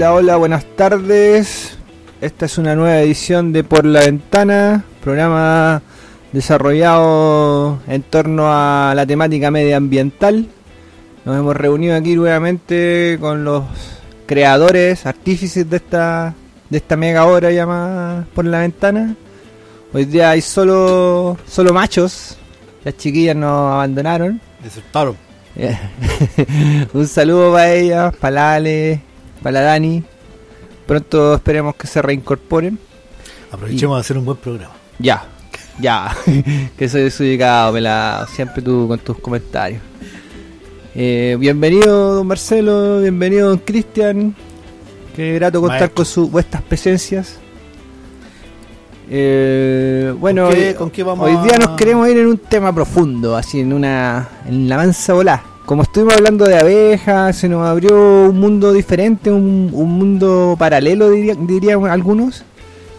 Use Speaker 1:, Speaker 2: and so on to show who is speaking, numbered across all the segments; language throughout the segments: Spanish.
Speaker 1: Hola, hola, buenas tardes. Esta es una nueva edición de Por la Ventana, programa desarrollado en torno a la temática medioambiental. Nos hemos reunido aquí nuevamente con los creadores, artífices de esta de esta mega obra llamada Por la Ventana. Hoy día hay solo solo machos. Las chiquillas nos abandonaron.
Speaker 2: Desertaron.
Speaker 1: Un saludo para ellas, para la Ale, para la Dani. Pronto esperemos que se reincorporen.
Speaker 2: Aprovechemos de hacer un buen programa.
Speaker 1: Ya, ya. que soy desubicado, pelado. Siempre tú con tus comentarios. Eh, bienvenido, don Marcelo. Bienvenido, don Cristian. Qué grato contar
Speaker 2: Maestro.
Speaker 1: con sus vuestras presencias. Eh, bueno,
Speaker 2: ¿Con qué-
Speaker 1: hoy,
Speaker 2: con qué vamos
Speaker 1: hoy día
Speaker 2: a-
Speaker 1: nos queremos ir en un tema profundo, así en una en la mansa volá. Como estuvimos hablando de abejas, se nos abrió un mundo diferente, un, un mundo paralelo, diría, dirían algunos,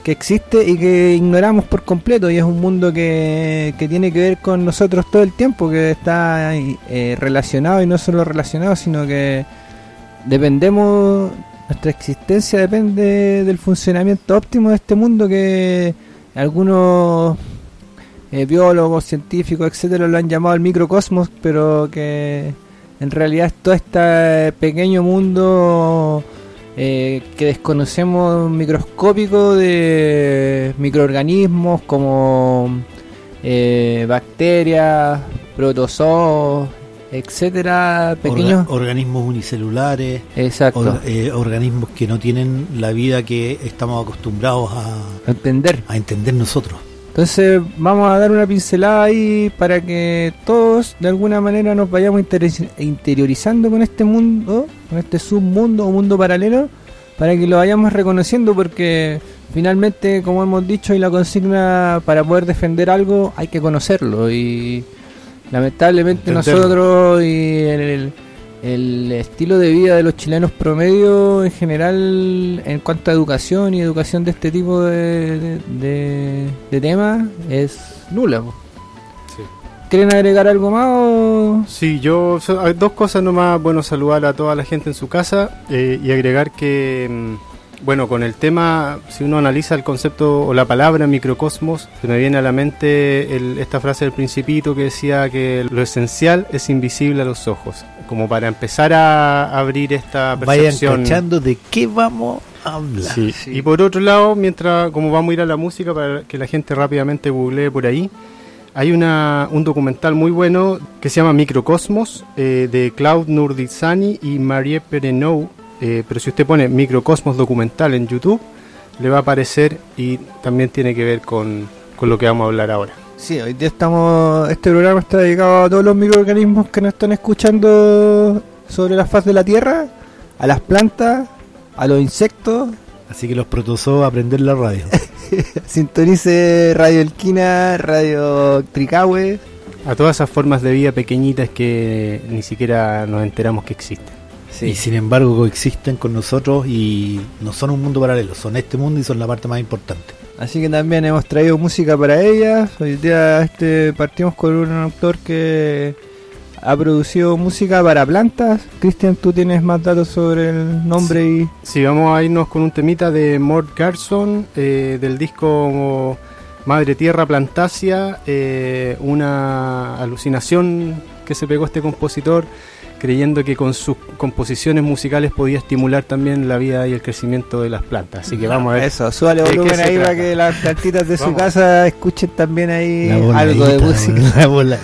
Speaker 1: que existe y que ignoramos por completo. Y es un mundo que, que tiene que ver con nosotros todo el tiempo, que está eh, relacionado y no solo relacionado, sino que dependemos, nuestra existencia depende del funcionamiento óptimo de este mundo que algunos eh, biólogos, científicos, etcétera, lo han llamado el microcosmos, pero que en realidad es todo este pequeño mundo eh, que desconocemos microscópico de microorganismos como eh, bacterias, protozoos, etcétera, pequeños.
Speaker 2: Orga- organismos unicelulares,
Speaker 1: Exacto.
Speaker 2: or- eh, organismos que no tienen la vida que estamos acostumbrados a,
Speaker 1: entender.
Speaker 2: a entender nosotros.
Speaker 1: Entonces vamos a dar una pincelada ahí para que todos de alguna manera nos vayamos interi- interiorizando con este mundo, con este submundo o mundo paralelo, para que lo vayamos reconociendo porque finalmente, como hemos dicho, y la consigna para poder defender algo hay que conocerlo y lamentablemente
Speaker 3: Entenderlo.
Speaker 1: nosotros y el, el estilo de vida de los chilenos promedio en general en cuanto a educación y educación de este tipo de, de, de- de temas es nula.
Speaker 3: Sí.
Speaker 1: ¿Quieren agregar algo más? o-
Speaker 3: Sí, yo dos cosas nomás, bueno, saludar a toda la gente en su casa eh, y agregar que, mm, bueno, con el tema, si uno analiza el concepto o la palabra microcosmos, se me viene a la mente el- esta frase del principito que decía que lo esencial es invisible a los ojos, como para empezar a abrir esta percepción.
Speaker 2: cachando de qué vamos a hablar.
Speaker 3: Sí.
Speaker 1: Sí.
Speaker 3: Y por otro lado, mientras como vamos a ir a la música para que la gente rápidamente googlee por ahí, hay una, un documental muy bueno que se llama Microcosmos eh, de Claude Nurdizani y Marie Perenou. Eh, pero si usted pone Microcosmos documental en YouTube, le va a aparecer y también tiene que ver con, con lo que vamos a hablar ahora.
Speaker 1: Sí, hoy día estamos. Este programa está dedicado a todos los microorganismos que nos están escuchando sobre la faz de la Tierra, a las plantas, a los insectos.
Speaker 2: Así que los protozoos a aprender la radio.
Speaker 1: Sintonice Radio Elquina, Radio Tricahue.
Speaker 3: A todas esas formas de vida pequeñitas que ni siquiera nos enteramos que existen.
Speaker 2: Y sin embargo coexisten con nosotros y no son un mundo paralelo, son este mundo y son la parte más importante.
Speaker 1: Así que también hemos traído música para ellas. Hoy día este partimos con un autor que ha producido música para plantas. Cristian, tú tienes más datos sobre el nombre y
Speaker 3: Sí, vamos a irnos con un temita de Mort Garson eh, del disco Madre Tierra Plantasia, eh, una alucinación que se pegó este compositor creyendo que con sus composiciones musicales podía estimular también la vida y el crecimiento de las plantas. Así que vamos a ver.
Speaker 1: eso, súbale
Speaker 3: ¿De qué
Speaker 1: volumen ahí para que las plantitas de su
Speaker 3: Vamos.
Speaker 1: casa escuchen también ahí algo de música.
Speaker 2: La bola.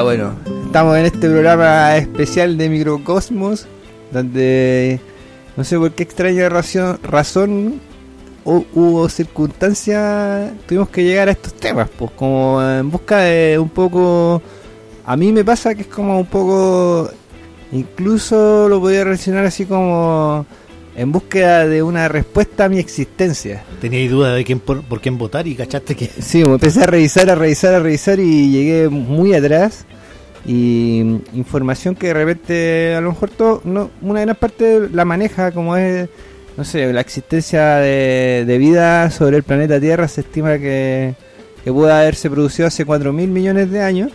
Speaker 1: Ya bueno, estamos en este programa especial de Microcosmos, donde no sé por qué extraña razón, razón hu- hubo circunstancias, tuvimos que llegar a estos temas, pues como en busca de un poco, a mí me pasa que es como un poco, incluso lo podría relacionar así como en búsqueda de una respuesta a mi existencia.
Speaker 2: Teníais duda de quién por, por quién votar y cachaste que
Speaker 1: Sí, me empecé a revisar, a revisar, a revisar y llegué muy atrás. Y mm, información que de repente, a lo mejor todo, no, una gran parte la maneja, como es, no sé, la existencia de, de vida sobre el planeta Tierra, se estima que, que puede haberse producido hace 4 mil millones de años.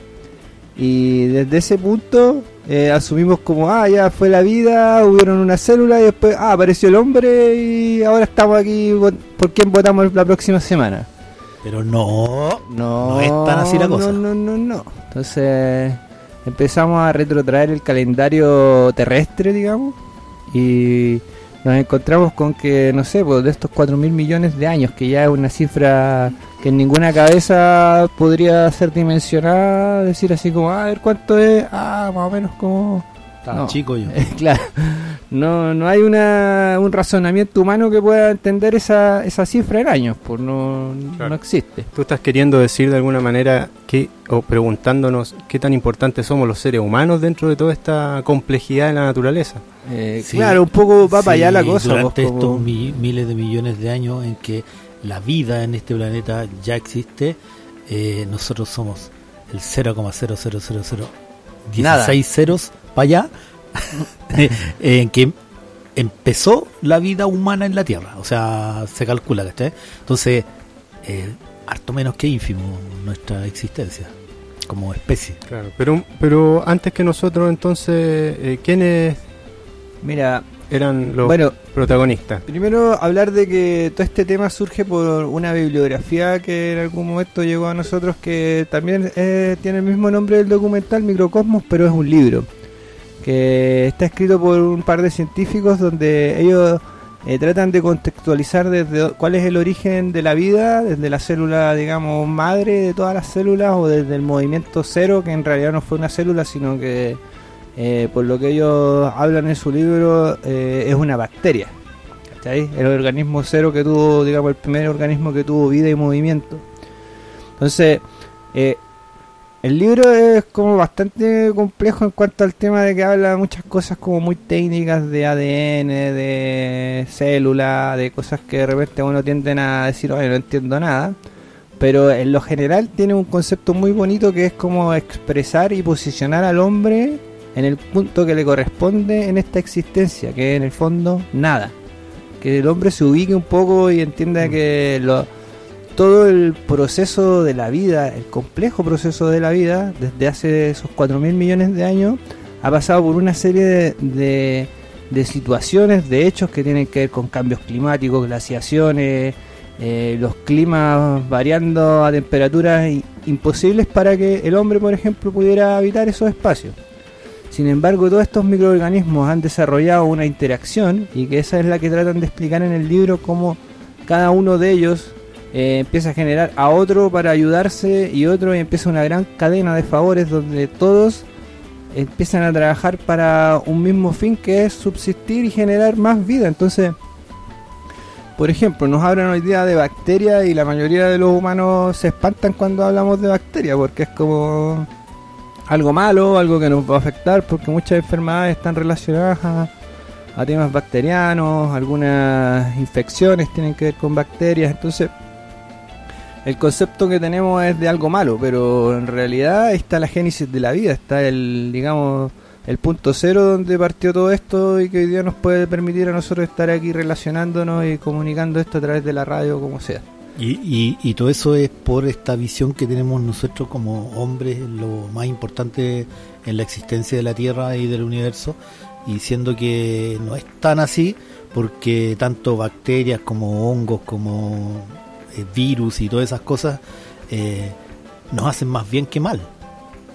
Speaker 1: Y desde ese punto eh, asumimos como, ah, ya fue la vida, hubieron una célula y después, ah, apareció el hombre y ahora estamos aquí, ¿por quién votamos la próxima semana?
Speaker 2: Pero no,
Speaker 1: No,
Speaker 2: No es tan así la cosa.
Speaker 1: No, no, no, no. Entonces empezamos a retrotraer el calendario terrestre, digamos, y nos encontramos con que, no sé, pues de estos 4 mil millones de años, que ya es una cifra que en ninguna cabeza podría ser dimensionada, decir así como, "Ah, a ver cuánto es, ah, más o menos como...
Speaker 2: estaba
Speaker 1: No.
Speaker 2: chico yo.
Speaker 1: claro, no, no hay una, un razonamiento humano que pueda entender esa, esa cifra en años, pues no,
Speaker 3: Claro.
Speaker 1: no existe.
Speaker 3: Tú estás queriendo decir de alguna manera que, o preguntándonos qué tan importantes somos los seres humanos dentro de toda esta complejidad de la naturaleza.
Speaker 1: Eh,
Speaker 2: Sí,
Speaker 1: claro, un poco va para allá la cosa.
Speaker 2: Durante
Speaker 1: como-
Speaker 2: estos mi- miles de millones de años en que la vida en este planeta ya existe, eh, nosotros somos el 0,00016
Speaker 1: Nada.
Speaker 2: ceros para allá, en que empezó la vida humana en la Tierra. O sea, se calcula, ¿cachai? Entonces, eh, harto menos que ínfimo nuestra existencia como especie.
Speaker 3: Claro, pero, pero antes que nosotros, entonces, eh, ¿quiénes
Speaker 1: Mira,
Speaker 3: eran los
Speaker 1: bueno,
Speaker 3: protagonistas?
Speaker 1: primero hablar de que todo este tema surge por una bibliografía que en algún momento llegó a nosotros que también eh, tiene el mismo nombre del documental, Microcosmos, pero es un libro que está escrito por un par de científicos donde ellos eh, tratan de contextualizar desde cuál es el origen de la vida, desde la célula, digamos, madre de todas las células o desde el movimiento cero, que en realidad no fue una célula, sino que eh, por lo que ellos hablan en su libro eh, es una bacteria. ¿cachai? El organismo cero que tuvo, digamos, el primer organismo que tuvo vida y movimiento. Entonces, el libro es como bastante complejo en cuanto al tema de que habla muchas cosas como muy técnicas de ADN, de célula, de cosas que de repente uno tienden a decir, oye, no entiendo nada. Pero en lo general tiene un concepto muy bonito que es como expresar y posicionar al hombre en el punto que le corresponde en esta existencia, que en el fondo nada. Que el hombre se ubique un poco y entienda que lo, todo el proceso de la vida, el complejo proceso de la vida, desde hace esos 4 mil millones de años, ha pasado por una serie de, de, de situaciones, de hechos que tienen que ver con cambios climáticos, glaciaciones, eh, los climas variando a temperaturas imposibles para que el hombre, por ejemplo, pudiera habitar esos espacios. Sin embargo, todos estos microorganismos han desarrollado una interacción y que esa es la que tratan de explicar en el libro cómo cada uno de ellos eh, empieza a generar a otro para ayudarse y otro y empieza una gran cadena de favores donde todos empiezan a trabajar para un mismo fin que es subsistir y generar más vida. Entonces, por ejemplo, nos hablan hoy día de bacterias y la mayoría de los humanos se espantan cuando hablamos de bacterias porque es como algo malo, algo que nos va a afectar porque muchas enfermedades están relacionadas a, a temas bacterianos, algunas infecciones tienen que ver con bacterias, entonces el concepto que tenemos es de algo malo, pero en realidad está la génesis de la vida, está el, digamos, el punto cero donde partió todo esto y que hoy día nos puede permitir a nosotros estar aquí relacionándonos y comunicando esto a través de la radio, como sea.
Speaker 2: Y, y, y todo eso es por esta visión que tenemos nosotros como hombres, lo más importante en la existencia de la Tierra y del universo, y siendo que no es tan así, porque tanto bacterias como hongos, como virus y todas esas cosas eh, nos hacen más bien que mal.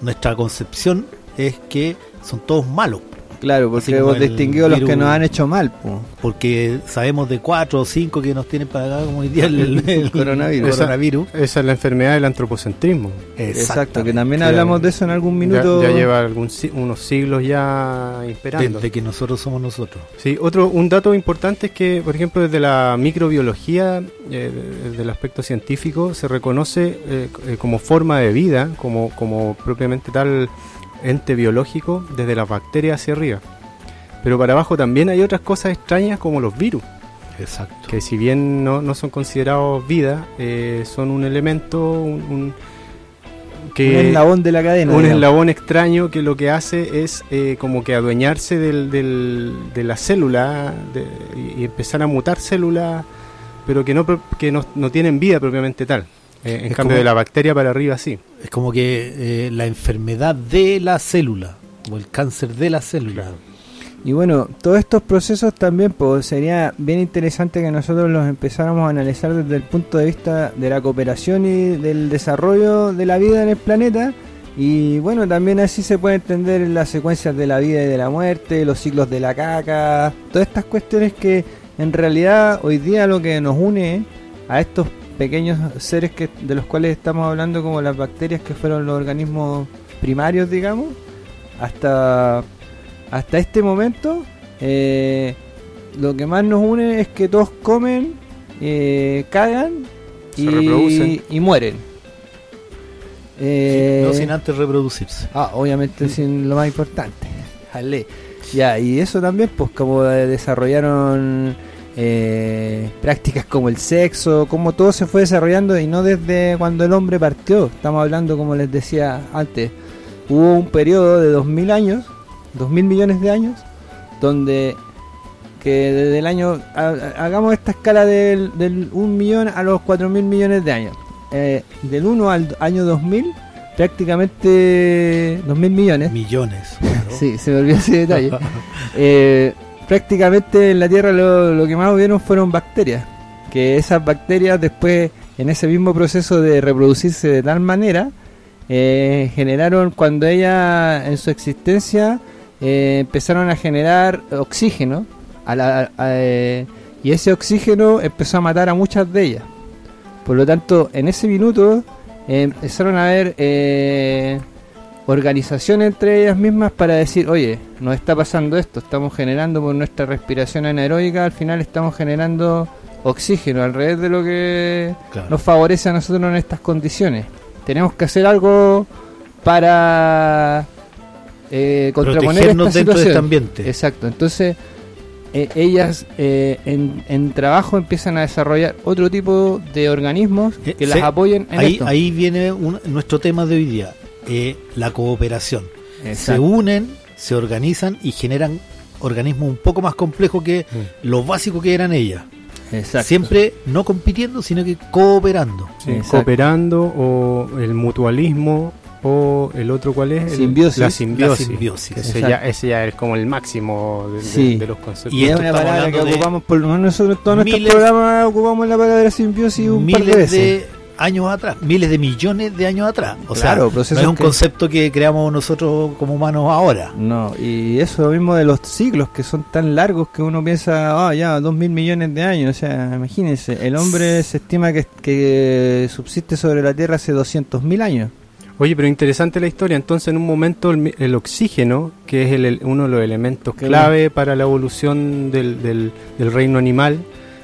Speaker 2: Nuestra concepción es que son todos malos.
Speaker 1: Claro, porque
Speaker 2: el
Speaker 1: distinguido los que nos han hecho mal, po.
Speaker 2: Porque sabemos de cuatro o cinco que nos tienen para acá, como hoy día el, el- el
Speaker 1: Coronavirus.
Speaker 2: el coronavirus.
Speaker 3: Esa es la enfermedad del antropocentrismo.
Speaker 1: Exacto, que también hablamos de eso en algún minuto.
Speaker 3: Ya, ya lleva algún, si- unos siglos ya imperando.
Speaker 2: Desde que nosotros somos nosotros.
Speaker 3: Sí, otro un dato importante es que, por ejemplo, desde la microbiología, eh, desde el aspecto científico, se reconoce eh, eh, como forma de vida, como, como propiamente tal ente biológico, desde las bacterias hacia arriba. Pero para abajo también hay otras cosas extrañas como los virus,
Speaker 2: Exacto.
Speaker 3: que si bien no, no son considerados vida, eh, son un elemento, un, un- que
Speaker 1: un eslabón de la cadena.
Speaker 3: un
Speaker 1: digamos.
Speaker 3: eslabón extraño que lo que hace es eh, como que adueñarse del, del- de la célula de- y, empezar a mutar células, pero que no, que no, no tienen vida propiamente tal. Eh, en
Speaker 2: Es
Speaker 3: cambio
Speaker 2: como-
Speaker 3: de la bacteria para arriba sí.
Speaker 2: Es como que eh, la enfermedad de la célula o el cáncer de la célula.
Speaker 1: Y bueno, todos estos procesos también pues, sería bien interesante que nosotros los empezáramos a analizar desde el punto de vista de la cooperación y del desarrollo de la vida en el planeta. Y bueno, también así se puede entender las secuencias de la vida y de la muerte, los ciclos de la caca, todas estas cuestiones que en realidad hoy día lo que nos une a estos pequeños seres que, de los cuales estamos hablando como las bacterias que fueron los organismos primarios, digamos, hasta hasta este momento, eh, lo que más nos une es que todos comen, eh, cagan
Speaker 3: Se
Speaker 1: y, y mueren. Eh,
Speaker 2: No sin antes reproducirse.
Speaker 1: ah, obviamente sin lo más importante. Jale. Ya, y eso también, pues como desarrollaron eh, prácticas como el sexo, como todo se fue desarrollando y no desde cuando el hombre partió. Estamos hablando, como les decía antes, hubo un periodo de 2000 años, 2000 millones de años, donde que desde el año, ha- hagamos esta escala del, del 1 millón a los 4 mil millones de años. Eh, del 1 al año 2000, prácticamente 2 mil millones.
Speaker 2: Millones. claro.
Speaker 1: Sí, se me olvidó ese detalle. Eh, prácticamente en la Tierra lo, que más hubieron fueron bacterias. Que esas bacterias después, en ese mismo proceso de reproducirse de tal manera, eh, generaron, cuando ellas en su existencia eh, empezaron a generar oxígeno, a la- eh, y ese oxígeno empezó a matar a muchas de ellas. Por lo tanto, en ese minuto empezaron a haber organización entre ellas mismas para decir, oye, nos está pasando esto, estamos generando por nuestra respiración anaeróbica, al final estamos generando oxígeno, al revés de lo que
Speaker 2: Claro.
Speaker 1: nos favorece a nosotros en estas condiciones. Tenemos que hacer algo para eh, contraponer esta
Speaker 2: dentro de
Speaker 1: situación.
Speaker 2: este ambiente.
Speaker 1: Exacto, entonces eh, ellas eh, en, en trabajo empiezan a desarrollar otro tipo de organismos
Speaker 2: Eh,
Speaker 1: que
Speaker 2: sí,
Speaker 1: las apoyen en
Speaker 2: ahí,
Speaker 1: esto.
Speaker 2: ahí viene un- nuestro tema de hoy día, eh, la cooperación. Se unen, se organizan y generan organismos un poco más complejos que
Speaker 3: Mm.
Speaker 2: lo básico que eran ellas.
Speaker 1: Exacto.
Speaker 2: Siempre no compitiendo, sino que cooperando.
Speaker 3: Sí, cooperando o el mutualismo o el otro cuál es El-
Speaker 1: Simbiosis.
Speaker 3: la simbiosis,
Speaker 2: La simbiosis.
Speaker 3: ese, ya, ese ya es como el máximo de,
Speaker 1: Sí.
Speaker 3: de los conceptos
Speaker 2: Y
Speaker 1: es una palabra que ocupamos por lo menos nosotros en todos nuestros programas ocupamos la palabra simbiosis un par de veces.
Speaker 2: de años atrás, miles de millones de años atrás. O
Speaker 1: Claro,
Speaker 2: sea,
Speaker 1: procesos
Speaker 2: no es un
Speaker 1: que-
Speaker 2: concepto que creamos nosotros como humanos ahora.
Speaker 1: No, y eso lo mismo de los siglos que son tan largos que uno piensa, ah, ya, dos mil millones de años. O sea, imagínense, el hombre se estima que, que subsiste sobre la Tierra hace 200 mil años.
Speaker 3: Oye, pero interesante la historia. Entonces, en un momento, el, mi- el oxígeno, que es el- el- uno de los elementos clave para la evolución del, del- del reino animal,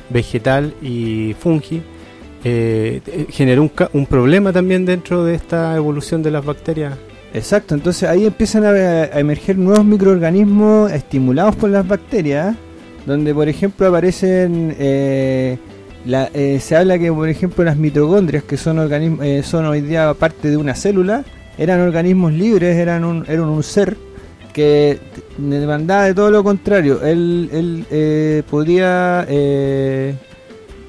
Speaker 3: vegetal y fungi, eh, eh, generó un, un problema también dentro de esta evolución de las bacterias.
Speaker 1: Exacto, entonces ahí empiezan a, a emerger nuevos microorganismos estimulados por las bacterias, donde por ejemplo aparecen, eh, la- eh, se habla que por ejemplo las mitocondrias, que son organismos, son hoy día parte de una célula, eran organismos libres, eran un, eran un ser que demandaba de todo lo contrario, él, él eh, podía,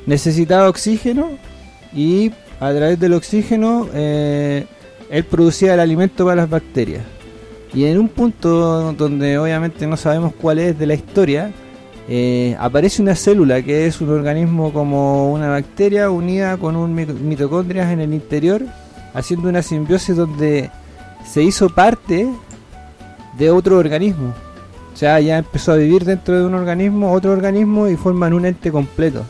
Speaker 1: necesitaba oxígeno y a través del oxígeno eh, él producía el alimento para las bacterias. Y en un punto donde obviamente no sabemos cuál es de la historia, eh, aparece una célula que es un organismo como una bacteria unida con un mi- mitocondrias en el interior, haciendo una simbiosis donde se hizo parte de otro organismo. O sea, ya empezó a vivir dentro de un organismo, otro organismo y forman un ente completo.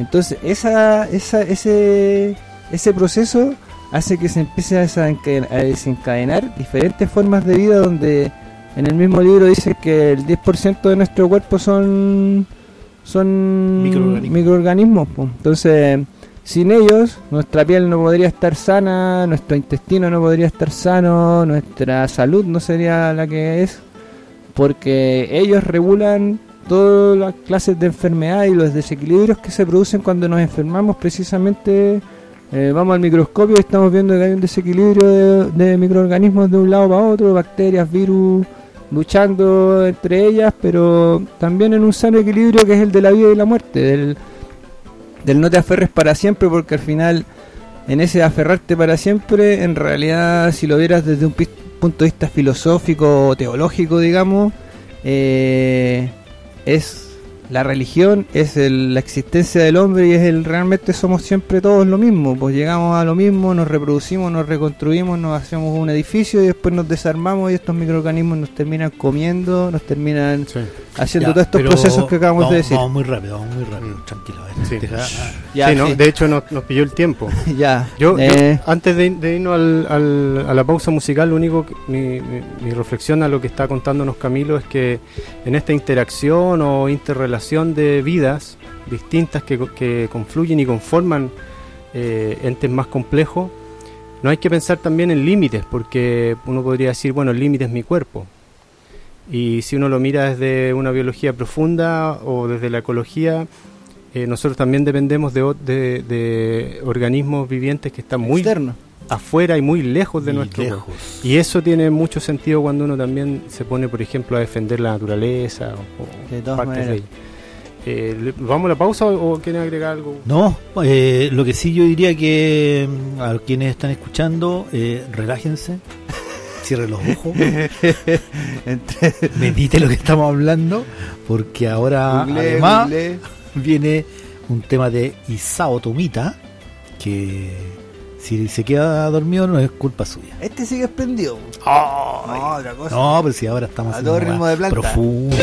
Speaker 1: Entonces, esa, esa, ese, ese proceso hace que se empiece a desencaden- a desencadenar diferentes formas de vida donde en el mismo libro dice que el 10% de nuestro cuerpo son son
Speaker 2: Microorganismos.
Speaker 1: entonces sin ellos nuestra piel no podría estar sana, nuestro intestino no podría estar sano, nuestra salud no sería la que es porque ellos regulan todas las clases de enfermedad y los desequilibrios que se producen cuando nos enfermamos precisamente eh, vamos al microscopio y estamos viendo que hay un desequilibrio de, microorganismos de un lado para otro, bacterias, virus, luchando entre ellas, pero también en un sano equilibrio que es el de la vida y la muerte, del, del no te aferres para siempre, porque al final en ese aferrarte para siempre, en realidad si lo vieras desde un punto de vista filosófico o teológico, digamos, eh, es la religión, es el- la existencia del hombre y es el realmente somos siempre todos lo mismo, pues llegamos a lo mismo, nos reproducimos, nos reconstruimos, nos hacemos un edificio y después nos desarmamos y estos microorganismos nos terminan comiendo, nos terminan
Speaker 3: Sí.
Speaker 1: haciendo
Speaker 2: Ya,
Speaker 1: todos estos procesos que acabamos
Speaker 2: vamos-
Speaker 1: de decir.
Speaker 2: Vamos muy rápido, vamos muy rápido, tranquilo. a ver,
Speaker 3: Sí.
Speaker 2: ah,
Speaker 1: Ya,
Speaker 3: Sí, ¿no?
Speaker 1: sí.
Speaker 3: De hecho, nos, nos pilló el tiempo.
Speaker 1: ya,
Speaker 3: Yo, yo,
Speaker 1: eh,
Speaker 3: antes de, de irnos al- al- a la pausa musical, lo único que mi, mi- mi reflexión a lo que está contándonos Camilo es que en esta interacción o interrelación de vidas distintas que, co- que confluyen y conforman eh, entes más complejos, no hay que pensar también en límites, porque uno podría decir, bueno, el límite es mi cuerpo. Y si uno lo mira desde una biología profunda o desde la ecología, eh, nosotros también dependemos de, de- organismos vivientes que están muy
Speaker 1: externo.
Speaker 3: Afuera y muy lejos de
Speaker 2: y
Speaker 3: nuestro
Speaker 2: lejos.
Speaker 3: Y eso tiene mucho sentido cuando uno también se pone, por ejemplo, a defender la naturaleza o, o
Speaker 1: De todas
Speaker 3: partes de ella. Eh, ¿Vamos a la pausa o, o quieren agregar algo?
Speaker 2: No, eh, lo que sí yo diría que mm, a quienes están escuchando, eh, relájense, cierren los ojos, medite lo que estamos hablando, porque ahora
Speaker 1: Google,
Speaker 2: además
Speaker 1: Google.
Speaker 2: viene un tema de Isao Tomita, que si se queda dormido no es culpa suya.
Speaker 1: Este sigue prendido. No, otra cosa.
Speaker 2: No, pero si ahora estamos
Speaker 1: A todo ritmo de planta.
Speaker 2: profunda.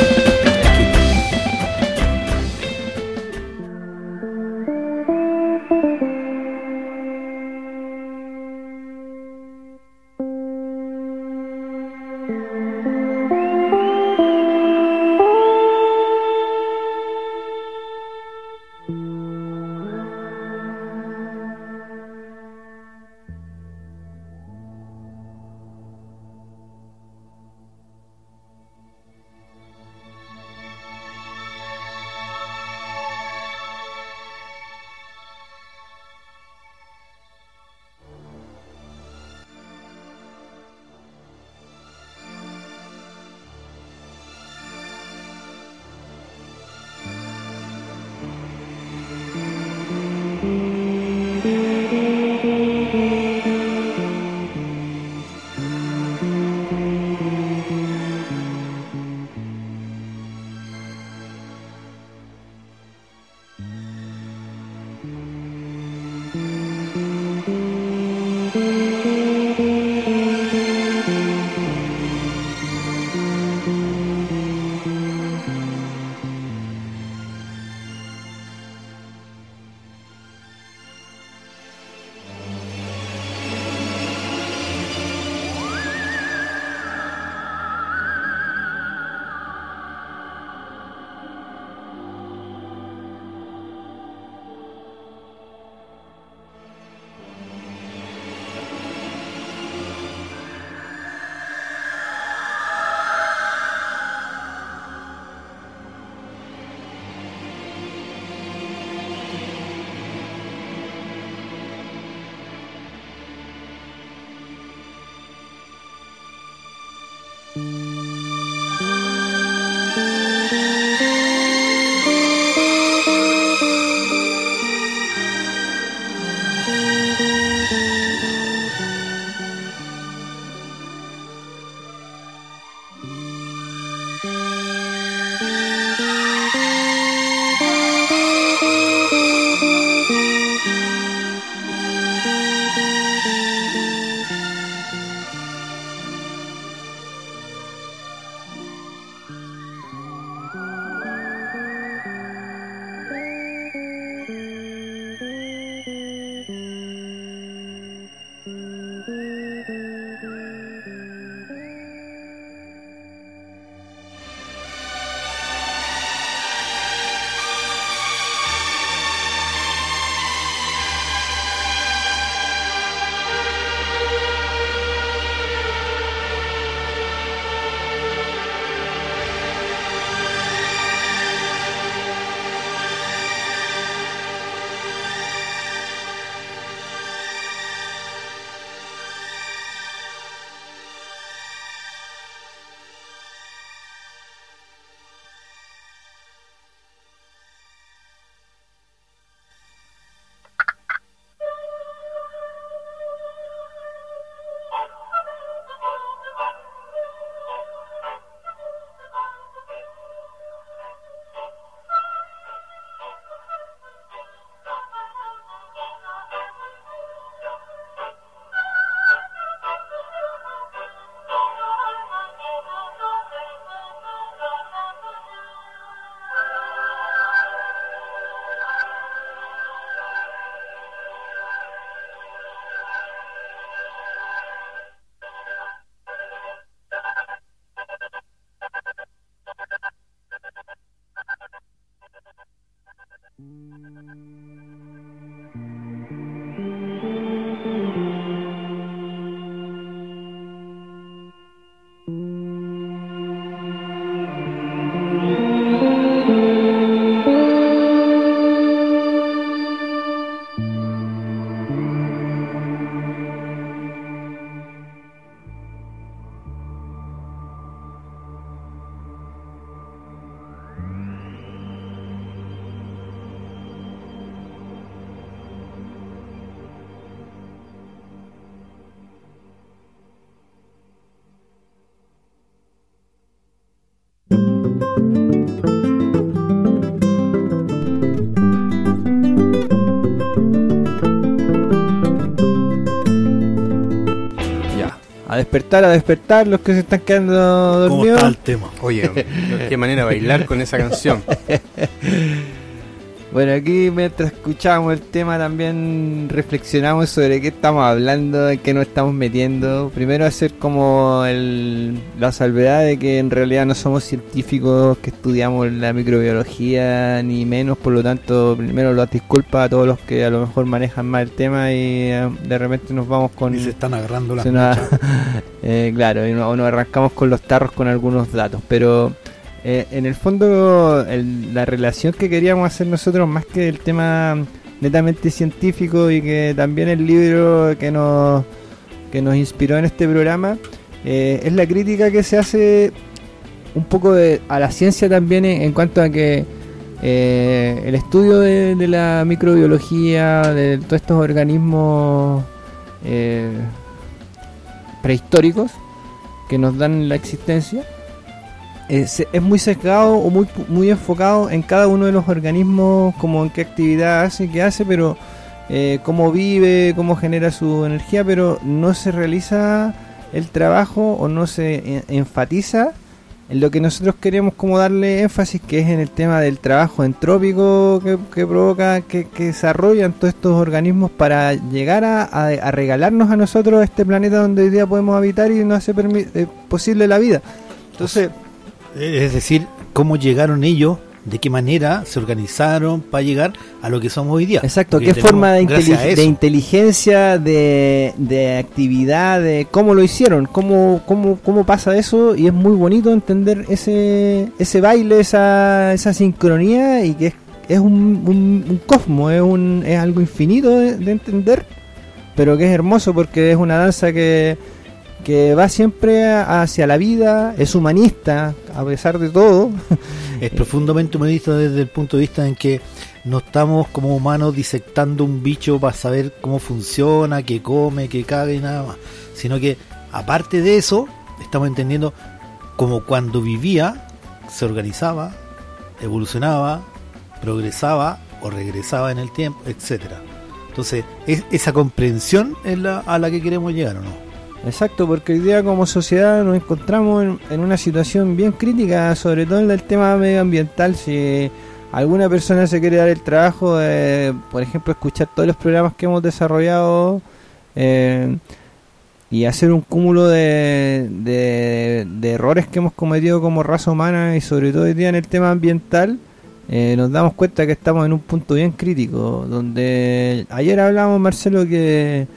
Speaker 1: A despertar, a despertar los que se están quedando
Speaker 2: ¿Cómo
Speaker 1: dormidos.
Speaker 2: está el tema?
Speaker 3: Oye, qué manera de bailar con esa canción.
Speaker 1: Bueno, aquí mientras escuchábamos el tema también reflexionamos sobre qué estamos hablando, en qué nos estamos metiendo. Primero hacer como el, la salvedad de que en realidad no somos científicos que estudiamos la microbiología ni menos, por lo tanto primero las disculpas a todos los que a lo mejor manejan más el tema y eh, de repente nos vamos con...
Speaker 2: Y se están agarrando las mechas.
Speaker 1: eh, claro, y no- nos arrancamos con los tarros con algunos datos, pero eh, en el fondo el- la relación que queríamos hacer nosotros más que el tema netamente científico y que también el libro que nos que nos inspiró en este programa eh, es la crítica que se hace un poco de- a la ciencia también en, cuanto a que eh, el estudio de, la microbiología de todos estos organismos eh, prehistóricos que nos dan la existencia eh, se- es muy sesgado o muy, muy enfocado en cada uno de los organismos, como en qué actividad hace, qué hace, pero eh, cómo vive, cómo genera su energía, pero no se realiza el trabajo o no se eh, enfatiza en lo que nosotros queremos como darle énfasis, que es en el tema del trabajo entrópico que, que provoca, que, que desarrollan todos estos organismos para llegar a, a- regalarnos a nosotros este planeta donde hoy día podemos habitar y nos hace eh, posible la vida. Entonces,
Speaker 2: Es decir, cómo llegaron ellos, de qué manera se organizaron para llegar a lo que somos hoy día.
Speaker 1: Exacto,
Speaker 2: Porque
Speaker 1: qué forma de, de inteligencia, de, de actividad, de cómo lo hicieron, cómo, cómo, cómo pasa eso y es muy bonito entender ese, ese baile, esa, esa sincronía y que es, es un, un, un cosmos, es, un, es algo infinito de, de entender, pero que es hermoso porque es una danza que, que va siempre hacia la vida, es humanista a pesar de todo.
Speaker 2: es profundamente humanista desde el punto de vista en que no estamos como humanos disectando un bicho para saber cómo funciona, qué come, qué caga y nada más, sino que aparte de eso, estamos entendiendo como cuando vivía, se organizaba, evolucionaba, progresaba o regresaba en el tiempo, etcétera. Entonces, es, esa comprensión es la, a la que queremos llegar, ¿o no?
Speaker 1: Exacto, porque hoy día como sociedad nos encontramos en, una situación bien crítica, sobre todo en el tema medioambiental. Si alguna persona se quiere dar el trabajo de, por ejemplo, escuchar todos los programas que hemos desarrollado eh, y hacer un cúmulo de, de, errores que hemos cometido como raza humana y sobre todo hoy día en el tema ambiental, eh, nos damos cuenta que estamos en un punto bien crítico, donde ayer hablamos, Marcelo, que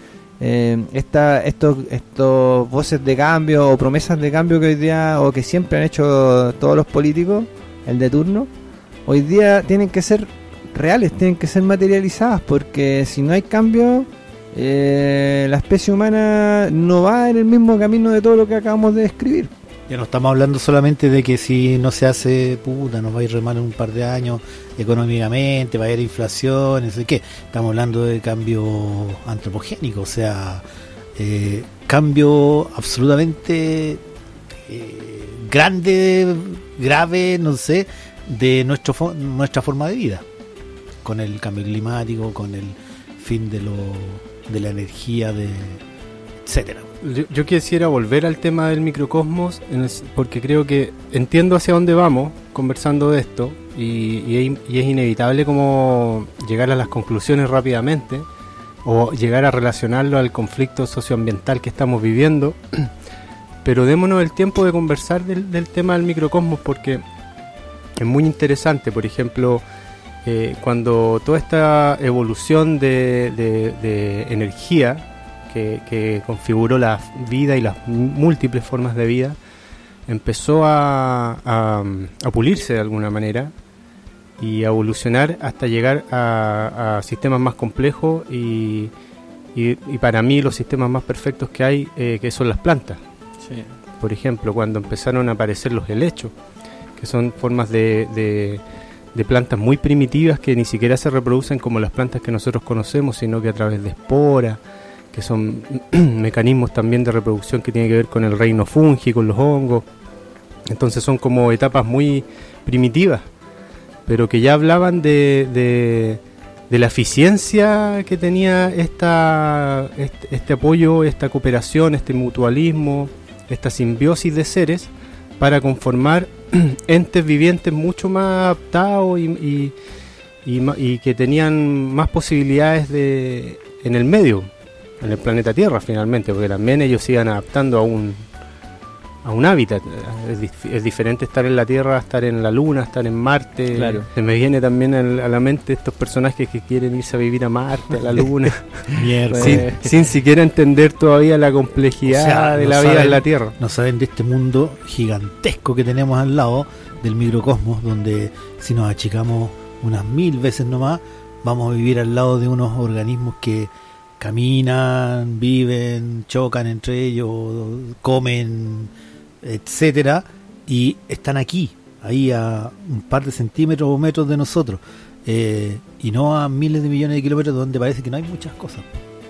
Speaker 1: eh, esta, estos, estos voces de cambio o promesas de cambio que hoy día o que siempre han hecho todos los políticos, el de turno, hoy día tienen que ser reales, tienen que ser materializadas, porque si no hay cambio, eh, la especie humana no va en el mismo camino de todo lo que acabamos de describir.
Speaker 2: Ya no estamos hablando solamente de que si no se hace, puta, nos va a ir re mal en un par de años económicamente, va a haber inflación, no sé qué. Estamos hablando de cambio antropogénico, o sea, eh, cambio absolutamente eh, grande, grave, no sé, de nuestro nuestra forma de vida. Con el cambio climático, con el fin de, lo, de la energía, de etcétera.
Speaker 3: Yo, yo quisiera volver al tema del microcosmos en el- porque creo que entiendo hacia dónde vamos conversando de esto y, es, inevitable como llegar a las conclusiones rápidamente o llegar a relacionarlo al conflicto socioambiental que estamos viviendo, pero démonos el tiempo de conversar del, tema del microcosmos porque es muy interesante, por ejemplo, eh, cuando toda esta evolución de- de energía que, que configuró la vida y las múltiples formas de vida, empezó a, a- a pulirse de alguna manera y a evolucionar hasta llegar a, a sistemas más complejos y, y- y para mí los sistemas más perfectos que hay, eh, que son las plantas. Por ejemplo, cuando empezaron a aparecer los helechos, que son formas de, de- de plantas muy primitivas que ni siquiera se reproducen como las plantas que nosotros conocemos, sino que a través de esporas, que son mecanismos también de reproducción que tienen que ver con el reino fungi, con los hongos. Entonces son como etapas muy primitivas, pero que ya hablaban de, de, la eficiencia que tenía esta, este, este apoyo, esta cooperación, este mutualismo, esta simbiosis de seres para conformar entes vivientes mucho más adaptados y, y, y que tenían más posibilidades de en el medio, en el planeta Tierra finalmente, porque también ellos se iban adaptando a un a un hábitat. Es, dif- es diferente estar en la Tierra, estar en la Luna, estar en Marte.
Speaker 1: Claro.
Speaker 3: Se me viene también a la mente estos personajes que quieren irse a vivir a Marte, a la Luna,
Speaker 2: Mierda.
Speaker 3: sin, sin siquiera entender todavía la complejidad
Speaker 2: O sea,
Speaker 3: de
Speaker 2: no
Speaker 3: la vida
Speaker 2: saben-
Speaker 3: en la Tierra.
Speaker 2: no saben de este mundo gigantesco que tenemos al lado del microcosmos, donde si nos achicamos unas mil veces nomás, vamos a vivir al lado de unos organismos que caminan, viven, chocan entre ellos, comen, etcétera, y están aquí, ahí a un par de centímetros o metros de nosotros, eh, y no a miles de millones de kilómetros donde parece que no hay muchas cosas.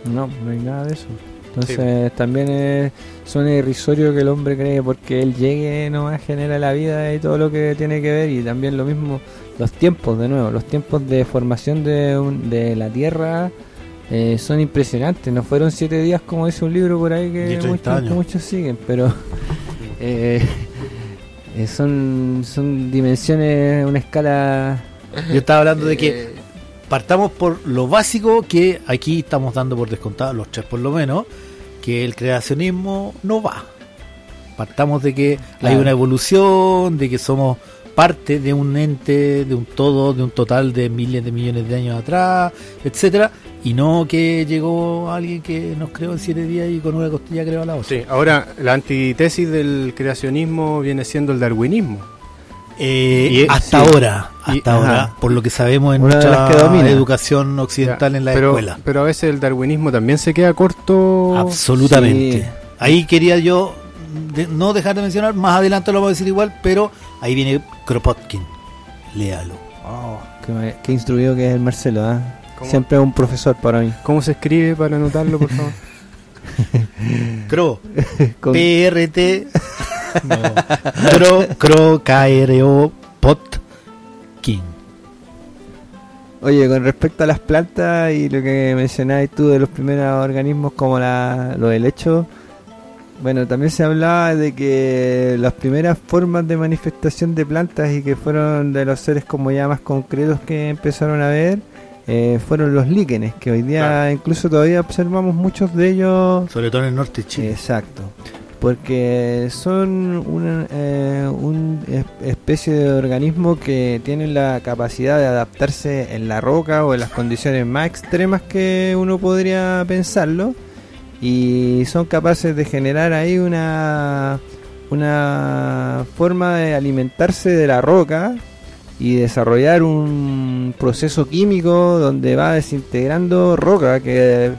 Speaker 1: No, no hay nada de eso. Entonces también es, suena irrisorio que el hombre cree porque él llegue nomás genera la vida y todo lo que tiene que ver y también lo mismo los tiempos de nuevo, los tiempos de formación de, un- de la Tierra eh, son impresionantes. No fueron siete días como dice un libro por ahí que
Speaker 2: 30
Speaker 1: muchos, siguen, pero eh, eh, son, son dimensiones, una escala...
Speaker 2: Yo estaba hablando de que partamos por lo básico que aquí estamos dando por descontado, los tres por lo menos, que el creacionismo no va. Partamos de que hay una evolución, de que somos parte de un ente, de un todo, de un total de miles de millones de años atrás, etcétera, y no que llegó alguien que nos creó en siete días y con una costilla creó a la otra.
Speaker 3: Sí, ahora la antítesis del creacionismo viene siendo el darwinismo.
Speaker 2: Eh,
Speaker 3: Y-
Speaker 2: hasta
Speaker 3: sí.
Speaker 2: ahora,
Speaker 3: Y-
Speaker 2: hasta ahora,
Speaker 1: ajá.
Speaker 2: por lo que sabemos en
Speaker 1: Una de las
Speaker 2: nuestra
Speaker 1: que domina.
Speaker 2: educación occidental
Speaker 3: Ya,
Speaker 2: en la
Speaker 3: pero,
Speaker 2: escuela.
Speaker 3: Pero a veces el darwinismo también se queda corto.
Speaker 2: Absolutamente.
Speaker 1: Sí.
Speaker 2: Ahí quería yo de- no dejar de mencionar, más adelante lo vamos a decir igual, pero ahí viene Kropotkin. Léalo.
Speaker 1: Oh, qué, instruido que es el Marcelo, ¿ah?
Speaker 3: ¿Cómo?
Speaker 1: Siempre es un profesor para mí.
Speaker 3: ¿Cómo se escribe para anotarlo, por favor?
Speaker 2: Cro,
Speaker 1: Con-
Speaker 2: PRT, no, Cro, Cro, KRO, Potkin.
Speaker 1: Oye, con respecto a las plantas y lo que mencionabas tú de los primeros organismos como la, lo del hecho, bueno, también se hablaba de que las primeras formas de manifestación de plantas y que fueron de los seres como ya más concretos que empezaron a ver, eh, fueron los líquenes, que hoy día
Speaker 3: Claro.
Speaker 1: incluso todavía observamos muchos de ellos
Speaker 2: Sobre todo en el norte de Chile.
Speaker 1: Exacto. Porque son una eh, un es- especie de organismo que tienen la capacidad de adaptarse en la roca o en las condiciones más extremas que uno podría pensarlo y son capaces de generar ahí una una forma de alimentarse de la roca y desarrollar un proceso químico donde va desintegrando roca que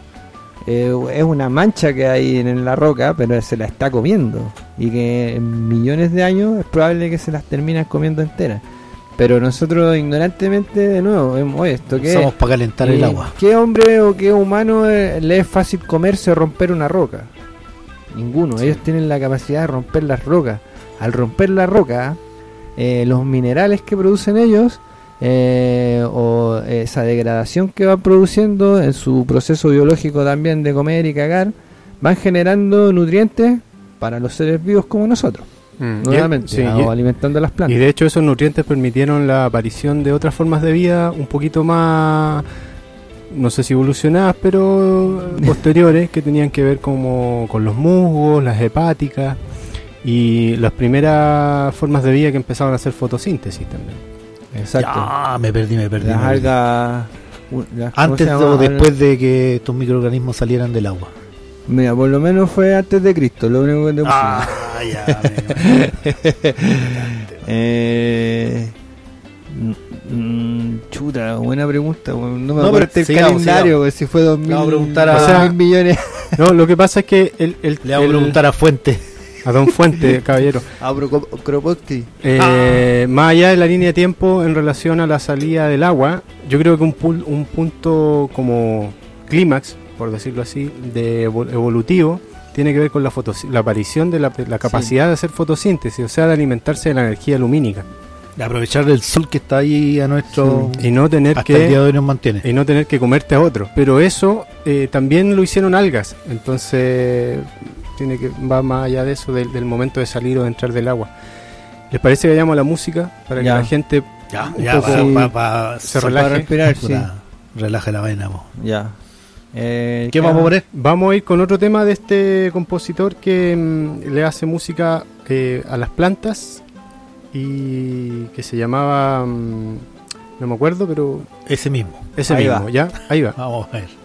Speaker 1: eh, es una mancha que hay en la roca, pero se la está comiendo. Y que en millones de años es probable que se las terminan comiendo enteras. Pero nosotros ignorantemente, de nuevo, vemos, ¿esto qué
Speaker 2: Somos para calentar el
Speaker 1: Eh,
Speaker 2: agua.
Speaker 1: ¿Qué hombre o qué humano eh, le es fácil comerse o romper una roca? Ninguno. Ellos tienen la capacidad de romper las rocas. Al romper la roca, eh, los minerales que producen ellos eh, o esa degradación que van produciendo en su proceso biológico también de comer y cagar, van generando nutrientes para los seres vivos como nosotros,
Speaker 3: Mm,
Speaker 1: nuevamente,
Speaker 3: y- sí, y-
Speaker 1: alimentando las
Speaker 3: Y
Speaker 1: plantas.
Speaker 3: de hecho esos nutrientes permitieron la aparición de otras formas de vida un poquito más, no sé si evolucionadas, pero posteriores, que tenían que ver como con los musgos, las hepáticas y las primeras formas de vida que empezaban a hacer fotosíntesis también.
Speaker 1: Exacto.
Speaker 2: Ya, me perdí, me perdí.
Speaker 1: Las
Speaker 2: me perdí.
Speaker 1: algas... u- las- ¿cómo
Speaker 2: Antes o después de que estos microorganismos salieran del agua.
Speaker 1: Mira, por lo menos fue antes de Cristo, lo único que te
Speaker 2: Ah, ya.
Speaker 1: Eh, mm, mm, chuta, buena pregunta. No me
Speaker 2: No,
Speaker 1: acuerdo el
Speaker 2: sigamos,
Speaker 1: calendario,
Speaker 2: sigamos.
Speaker 1: si fue 2000,
Speaker 2: Le vamos a preguntar a-
Speaker 1: o sea, mil millones.
Speaker 3: No, lo que pasa es que el, el-
Speaker 2: Le voy a
Speaker 3: el-
Speaker 2: preguntar a Fuente.
Speaker 3: A Don Fuente, caballero.
Speaker 1: A.
Speaker 3: Eh, Más allá de la línea de tiempo en relación a la salida del agua, yo creo que un, pul- un punto como clímax, por decirlo así, de evo- evolutivo, tiene que ver con la, la aparición de la, la capacidad de hacer fotosíntesis, o sea, de alimentarse de la energía lumínica.
Speaker 2: Aprovechar el sol que está ahí a nuestro...
Speaker 3: y no tener
Speaker 2: hasta
Speaker 3: que
Speaker 2: el día de hoy nos mantiene.
Speaker 3: y no tener que comerte a otro. Pero eso eh, también lo hicieron algas, entonces tiene que va más allá de eso del, del momento de salir o de entrar del agua. ¿Les parece que vayamos a la música para
Speaker 1: Ya.
Speaker 3: que la gente
Speaker 2: Ya, ya,
Speaker 3: poco
Speaker 2: pa- pa- pa-
Speaker 3: se relaje?
Speaker 1: Para respirar, sí.
Speaker 2: Relaje la vaina, po.
Speaker 1: Ya. Eh,
Speaker 2: ¿Qué vamos a poner?
Speaker 3: Vamos a ir con otro tema de este compositor que mm, le hace música eh, a las plantas y que se llamaba, mm, no me acuerdo, pero
Speaker 2: Ese mismo.
Speaker 3: ese
Speaker 1: Ahí
Speaker 3: mismo,
Speaker 1: va.
Speaker 3: ¿ya? Ahí va.
Speaker 2: Vamos a ver.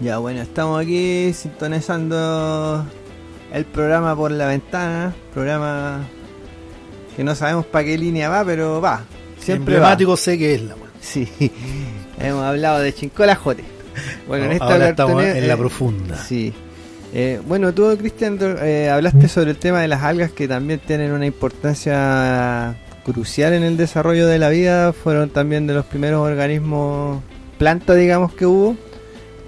Speaker 1: Ya, bueno, estamos aquí sintonizando el programa por la ventana. Programa que no sabemos para qué línea va, pero va. Siempre va.
Speaker 2: Emblemático sé que es la weá.
Speaker 1: Sí, hemos hablado de Chincola Jote. Bueno, en esta
Speaker 2: Ahora estamos en la
Speaker 1: eh,
Speaker 2: profunda.
Speaker 1: Sí. Eh, bueno, tú, Cristian, eh, hablaste sobre el tema de las algas que también tienen una importancia crucial en el desarrollo de la vida. Fueron también de los primeros organismos planta, digamos, que hubo.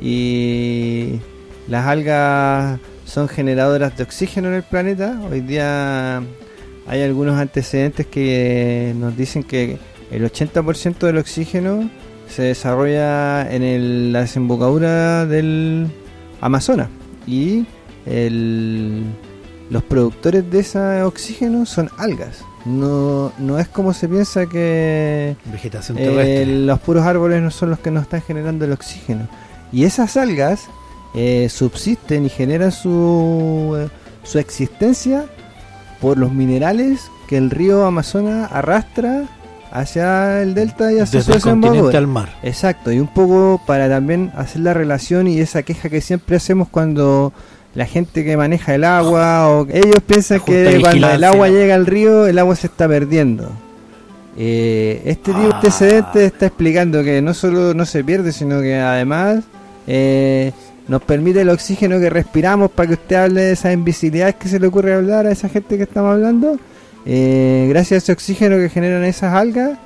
Speaker 1: Y las algas son generadoras de oxígeno en el planeta. Hoy día hay algunos antecedentes que nos dicen que el 80% del oxígeno se desarrolla en el- la desembocadura del Amazonas y el- los productores de ese oxígeno son algas. no, no es como se piensa que
Speaker 2: Vegetación
Speaker 1: eh, los puros árboles no son los que nos están generando el oxígeno. Y esas algas eh, subsisten y generan su, eh, su existencia por los minerales que el río Amazonas arrastra hacia el delta y hacia
Speaker 2: Desde
Speaker 1: su
Speaker 2: continente al mar.
Speaker 1: Exacto, y un poco para también hacer la relación y esa queja que siempre hacemos cuando la gente que maneja el agua o ellos piensan que cuando el agua llega al río el agua se está perdiendo. Eh, este tipo de
Speaker 2: Ah.
Speaker 1: antecedente está explicando que no solo no se pierde, sino que además eh, nos permite el oxígeno que respiramos para que usted hable de esas invisibilidades que se le ocurre hablar a esa gente que estamos hablando. Eh, gracias a ese oxígeno que generan esas algas,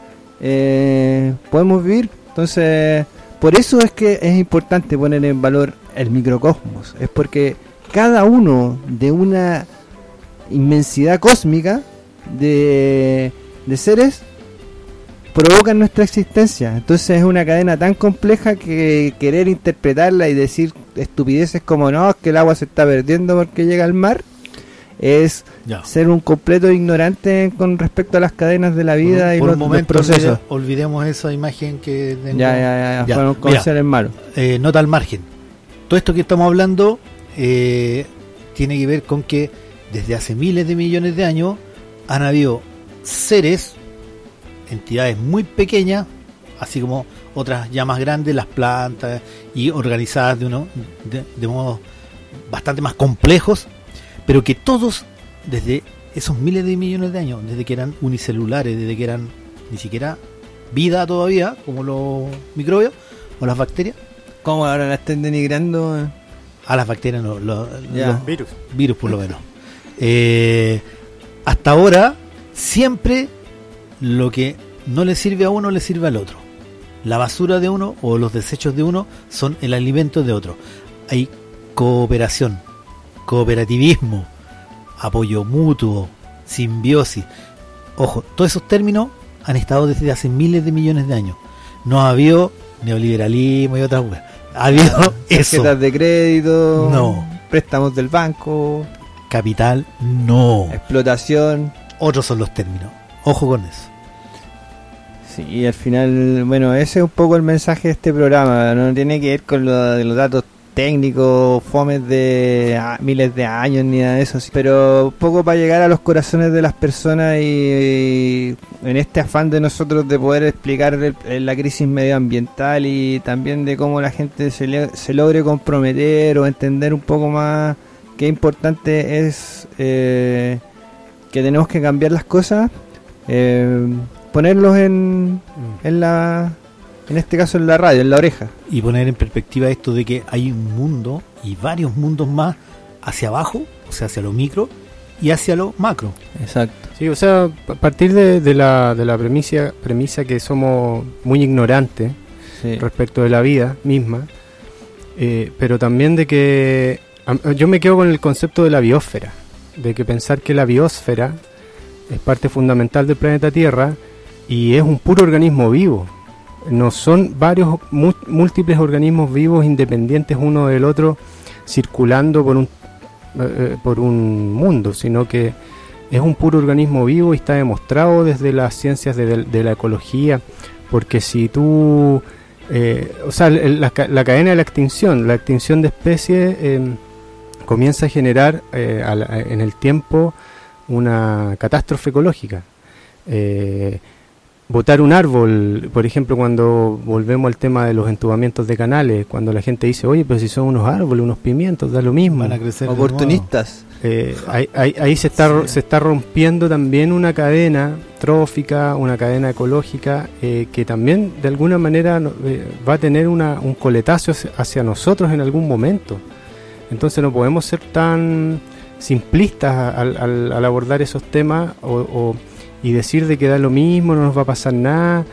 Speaker 1: eh, podemos vivir. Entonces, por eso es que es importante poner en valor el microcosmos. Es porque cada uno de una inmensidad cósmica de, de seres provocan nuestra existencia. Entonces es una cadena tan compleja que querer interpretarla y decir estupideces como no, es que el agua se está perdiendo porque llega al mar, es
Speaker 2: Ya.
Speaker 1: ser un completo ignorante con respecto a las cadenas de la vida
Speaker 2: Por-
Speaker 1: y
Speaker 2: por
Speaker 1: los,
Speaker 2: un
Speaker 1: los
Speaker 2: momento
Speaker 1: procesos.
Speaker 2: olvide- olvidemos esa imagen que tengo.
Speaker 1: Ya, ya, ya, ya, fueron seres malos.
Speaker 2: Eh, nota al margen. Todo esto que estamos hablando eh, tiene que ver con que desde hace miles de millones de años han habido seres, entidades muy pequeñas, así como otras ya más grandes, las plantas, y organizadas de, uno, de, de modos bastante más complejos, pero que todos, desde esos miles de millones de años, desde que eran unicelulares, desde que eran ni siquiera vida todavía, como los microbios o las bacterias,
Speaker 1: ¿Cómo ahora la están denigrando?
Speaker 2: a las bacterias no, los
Speaker 3: Virus.
Speaker 2: virus por lo menos. Eh, hasta ahora, siempre lo que no le sirve a uno le sirve al otro. La basura de uno o los desechos de uno son el alimento de otro. Hay cooperación, cooperativismo, apoyo mutuo, simbiosis. Ojo, todos esos términos han estado desde hace miles de millones de años. No ha habido neoliberalismo y otras weas. Ha habido eso.
Speaker 1: Tarjetas de crédito,
Speaker 2: No.
Speaker 1: préstamos del banco,
Speaker 2: Capital, no.
Speaker 1: explotación.
Speaker 2: Otros son los términos. Ojo con eso.
Speaker 1: Sí, y al final, bueno, ese es un poco el mensaje de este programa. No tiene que ver con lo los datos técnicos, fomes de ah, miles de años ni nada de eso. Pero poco para llegar a los corazones de las personas y, en este afán de nosotros de poder explicar el- la crisis medioambiental y también de cómo la gente se, le- se logre comprometer o entender un poco más qué importante es eh, que tenemos que cambiar las cosas. eh, ponerlos en, en la en este caso en la radio, en la oreja.
Speaker 2: Y poner en perspectiva esto de que hay un mundo y varios mundos más hacia abajo, o sea, hacia lo micro y hacia lo macro.
Speaker 1: Exacto.
Speaker 3: Sí, o sea, a partir de, de la, de la premisa, premisa que somos muy ignorantes
Speaker 1: Sí.
Speaker 3: respecto de la vida misma, eh, pero también de que yo me quedo con el concepto de la biosfera, de que pensar que la biosfera es parte fundamental del planeta Tierra y es un puro organismo vivo. No son varios múltiples organismos vivos independientes uno del otro circulando por un eh, por un mundo, sino que es un puro organismo vivo y está demostrado desde las ciencias de, la ecología, porque si tú, eh, o sea, la, ca- la cadena de la extinción, la extinción de especies eh, comienza a generar eh, en el tiempo una catástrofe ecológica. Eh, botar un árbol, por ejemplo, cuando volvemos al tema de los entubamientos de canales, cuando la gente dice, oye, pero si son unos árboles, unos pimientos, da lo mismo.
Speaker 2: Van a crecer.
Speaker 1: Oportunistas.
Speaker 3: Eh, ahí, ahí- ahí se está
Speaker 2: Sí.
Speaker 3: se está rompiendo también una cadena trófica, una cadena ecológica eh, que también de alguna manera eh, va a tener una, un coletazo hacia, hacia nosotros en algún momento. Entonces no podemos ser tan simplistas al, al- al abordar esos temas o, o- y decir de que da lo mismo, no nos va a pasar nada.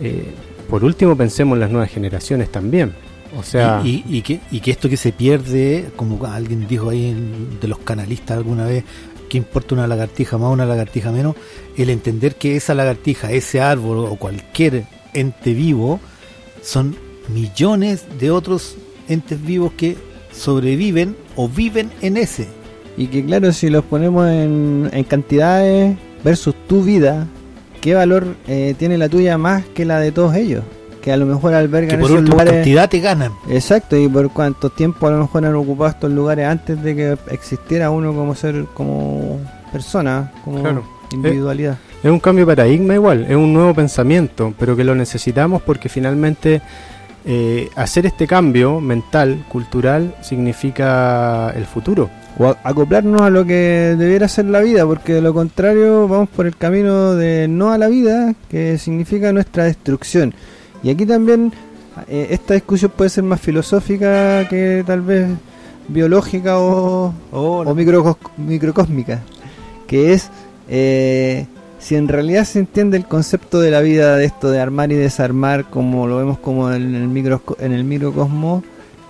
Speaker 3: Eh, por último pensemos en las nuevas generaciones también. O sea,
Speaker 2: y, y- y que, y que esto que se pierde, como alguien dijo ahí en- de los canalistas alguna vez, que importa una lagartija más, una lagartija menos, el entender que esa lagartija, ese árbol o cualquier ente vivo son millones de otros entes vivos que sobreviven o viven en ese.
Speaker 1: Y que claro, si los ponemos en, en cantidades, versus tu vida, ¿qué valor eh, tiene la tuya más que la de todos ellos? Que a lo mejor albergan
Speaker 2: Que por
Speaker 1: esos lugares.
Speaker 2: cantidad te ganan.
Speaker 1: Exacto, y por cuánto tiempo a lo mejor han ocupado estos lugares antes de que existiera uno como ser, como persona, como
Speaker 3: Claro.
Speaker 1: individualidad.
Speaker 3: Es un cambio de paradigma igual, es un nuevo pensamiento, pero que lo necesitamos porque finalmente eh, hacer este cambio mental, cultural, significa el futuro.
Speaker 1: O a- acoplarnos a lo que debiera ser la vida, porque de lo contrario vamos por el camino de no a la vida, que significa nuestra destrucción. Y aquí también eh, esta discusión puede ser más filosófica que tal vez biológica o,
Speaker 2: Oh,
Speaker 1: o microcos- microcósmica, que es eh, si en realidad se entiende el concepto de la vida de esto de armar y desarmar como lo vemos como en el, micro, en el microcosmos,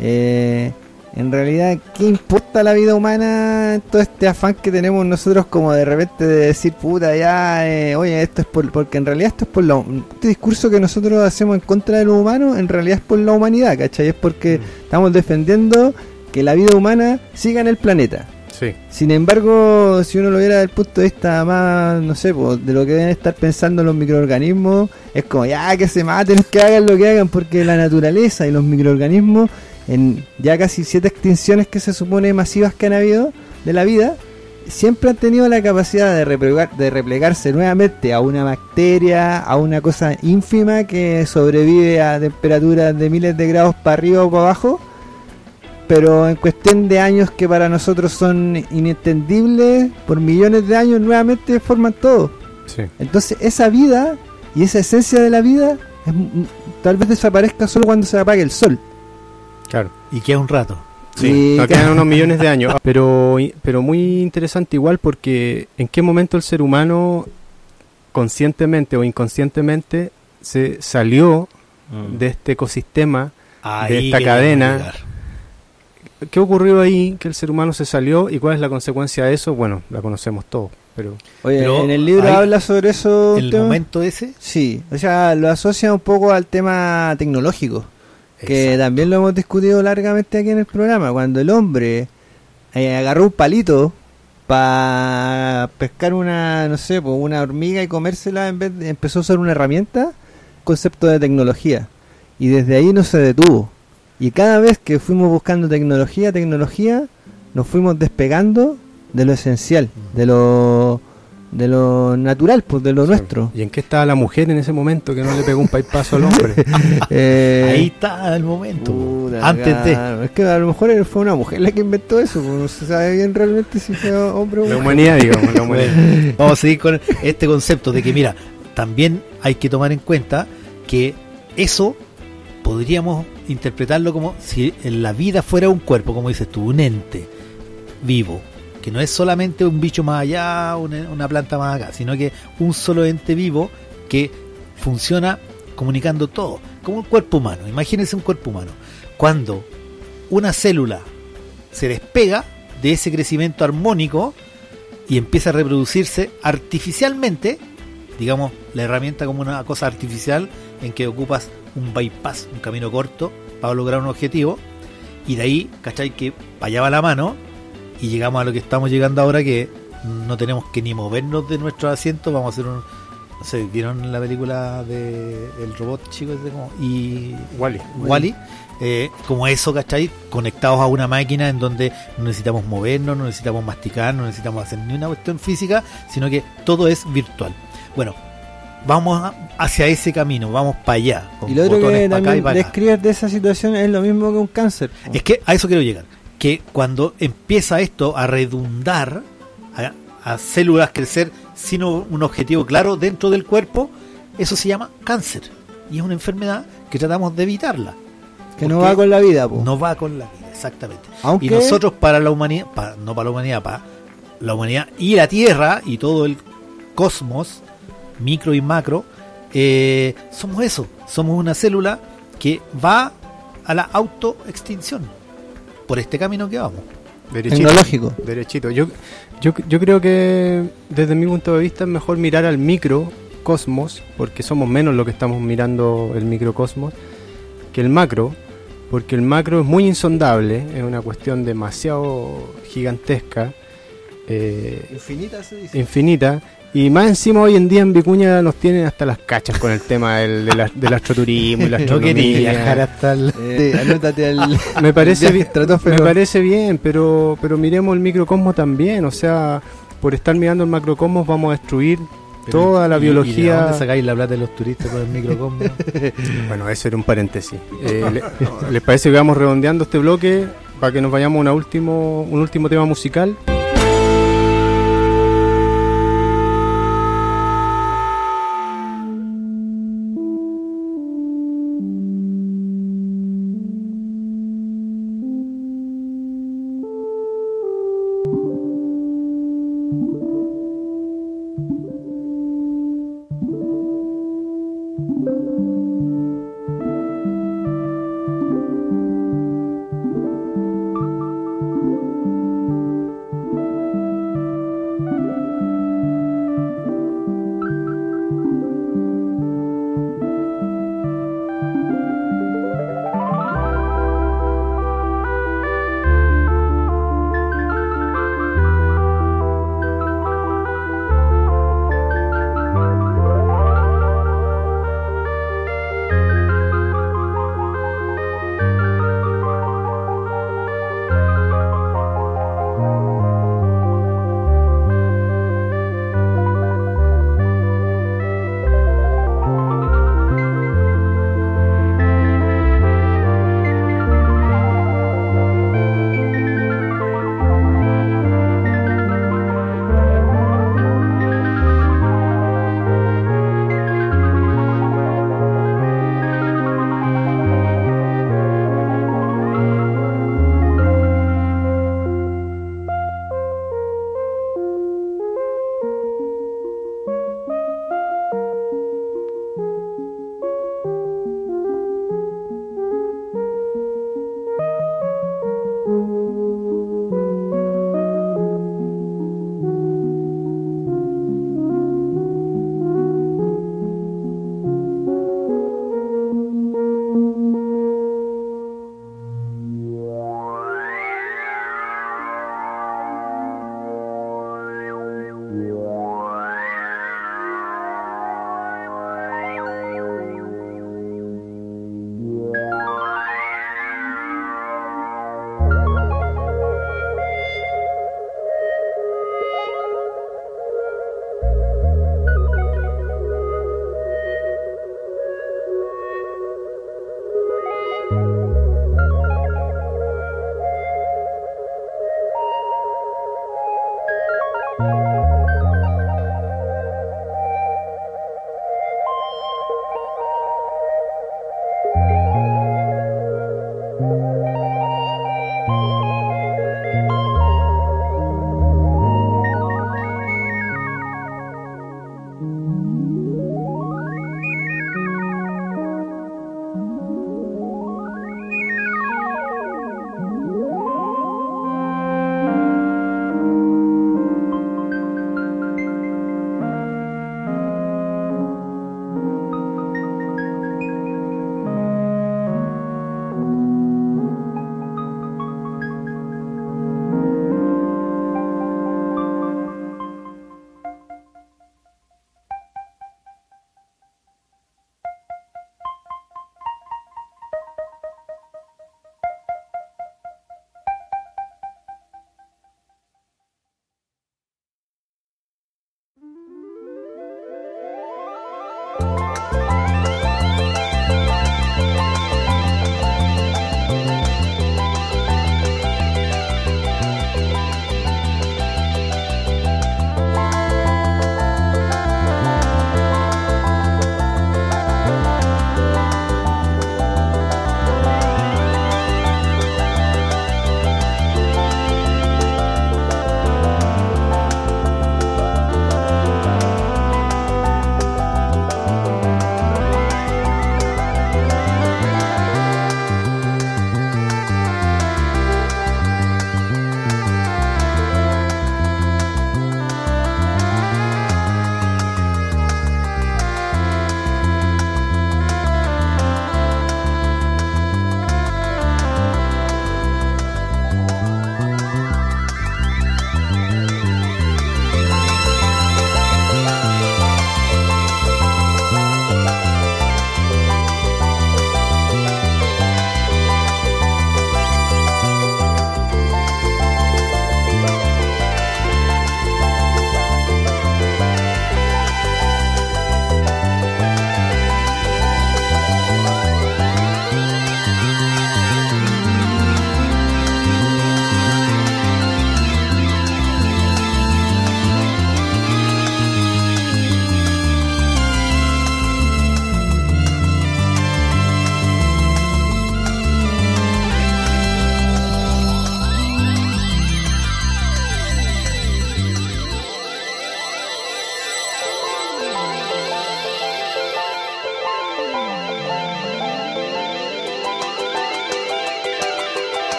Speaker 1: eh, en realidad, ¿qué importa la vida humana? Todo este afán que tenemos nosotros como de repente de decir, puta, ya, eh, oye, esto es por, porque en realidad esto es por la, este discurso que nosotros hacemos en contra de lo humano, en realidad es por la humanidad, ¿cachai? Es porque estamos defendiendo que la vida humana siga en el planeta.
Speaker 3: Sí.
Speaker 1: Sin embargo, si uno lo viera desde el punto de vista más, no sé, pues, de lo que deben estar pensando los microorganismos, es como, ya, que se maten, que hagan lo que hagan, porque la naturaleza y los microorganismos, en ya casi siete extinciones que se supone masivas que han habido de la vida, siempre han tenido la capacidad de, replegar- de replegarse nuevamente a una bacteria, a una cosa ínfima que sobrevive a temperaturas de miles de grados para arriba o para abajo pero en cuestión de años que para nosotros son inentendibles, por millones de años nuevamente forman todo.
Speaker 3: Sí.
Speaker 1: Entonces esa vida y esa esencia de la vida es tal vez desaparezca solo cuando se apague el sol.
Speaker 3: Claro.
Speaker 2: Y queda un rato.
Speaker 3: Sí,
Speaker 1: Y
Speaker 3: quedan unos millones de años. Pero, pero muy interesante igual porque en qué momento el ser humano conscientemente o inconscientemente se salió de este ecosistema.
Speaker 2: Ahí
Speaker 3: esta cadena. ¿Qué ocurrió ahí que el ser humano se salió y cuál es la consecuencia de eso? Bueno, la conocemos todos, pero
Speaker 1: Oye,
Speaker 2: Pero
Speaker 1: en el libro habla sobre eso.
Speaker 2: El momento ese.
Speaker 1: Sí, o sea, lo asocia un poco al tema tecnológico. Que
Speaker 2: Exacto.
Speaker 1: también lo hemos discutido largamente aquí en el programa, cuando el hombre eh, agarró un palito para pescar una, no sé, pues, una hormiga y comérsela en vez de, empezó a usar una herramienta, concepto de tecnología. Y desde ahí no se detuvo. Y cada vez que fuimos buscando tecnología, tecnología, nos fuimos despegando de lo esencial, de lo de lo natural, pues de lo nuestro.
Speaker 3: ¿y en qué estaba la mujer en ese momento que no le pegó un paipazo al hombre?
Speaker 1: Eh,
Speaker 2: Ahí está el momento.
Speaker 1: Puta,
Speaker 2: Antes de.
Speaker 1: claro. Es que a lo mejor fue una mujer la que inventó eso, pues no se sabe bien realmente si fue hombre o
Speaker 3: La
Speaker 1: mujer.
Speaker 3: humanidad, digamos, la humanidad.
Speaker 2: Vamos a seguir con este concepto de que, mira, también hay que tomar en cuenta que eso podríamos interpretarlo como si la vida fuera un cuerpo, como dices tú, un ente vivo, que no es solamente un bicho más allá, una, planta más acá, sino que un solo ente vivo que funciona comunicando todo, como un cuerpo humano. Imagínense un cuerpo humano. Cuando una célula se despega de ese crecimiento armónico, y empieza a reproducirse artificialmente, digamos, la herramienta como una cosa artificial en que ocupas un bypass, un camino corto para lograr un objetivo, y de ahí, ¿cachai? Que para allá va la mano y llegamos a lo que estamos llegando ahora que no tenemos que ni movernos de nuestro asiento, vamos a hacer un... No sé, ¿vieron la película de el robot chico ese como y
Speaker 3: Wally.
Speaker 2: Wally, eh, como eso, ¿cachai? Conectados a una máquina en donde no necesitamos movernos, no necesitamos masticar, no necesitamos hacer ni una cuestión física, sino que todo es virtual. Bueno, vamos a- hacia ese camino, vamos para allá. con
Speaker 1: Y lo otro
Speaker 2: botones
Speaker 1: que
Speaker 2: pa' acá y
Speaker 1: también
Speaker 2: pa' acá.
Speaker 1: describes de esa situación es lo mismo que un cáncer.
Speaker 2: Es que a eso quiero llegar. Que cuando empieza esto a redundar, a, a células crecer sin un objetivo claro dentro del cuerpo, eso se llama cáncer. Y es una enfermedad que tratamos de evitarla.
Speaker 1: que no va con la vida, po.
Speaker 2: No va con la vida, exactamente.
Speaker 1: Aunque
Speaker 2: Y nosotros para la humanidad, para, no para la humanidad, para la humanidad y la Tierra y todo el cosmos, micro y macro, eh, somos eso, somos una célula que va a la autoextinción por este camino que vamos.
Speaker 3: Derechito.
Speaker 1: tecnológico.
Speaker 3: Derechito. Yo, yo, yo creo que desde mi punto de vista es mejor mirar al microcosmos, porque somos menos lo que estamos mirando el microcosmos, que el macro, porque el macro es muy insondable, es una cuestión demasiado gigantesca, eh,
Speaker 1: Infinita se dice.
Speaker 3: infinita, Y más encima hoy en día en Vicuña nos tienen hasta las cachas con el tema del, del, del astroturismo y la
Speaker 2: No quería viajar
Speaker 3: astronomía.
Speaker 2: hasta el...
Speaker 1: Eh, anótate al.
Speaker 3: Me parece, bien, me parece bien, pero, pero miremos el microcosmos también. O sea, por estar mirando el macrocosmos vamos a destruir
Speaker 2: Pero,
Speaker 3: toda la
Speaker 2: ¿y- ¿Y de
Speaker 3: biología.
Speaker 2: dónde sacáis la plata de los turistas por el microcosmos?
Speaker 3: Bueno, eso era un paréntesis. Eh, le- ¿Les parece que vamos redondeando este bloque para que nos vayamos a una último, un último tema musical?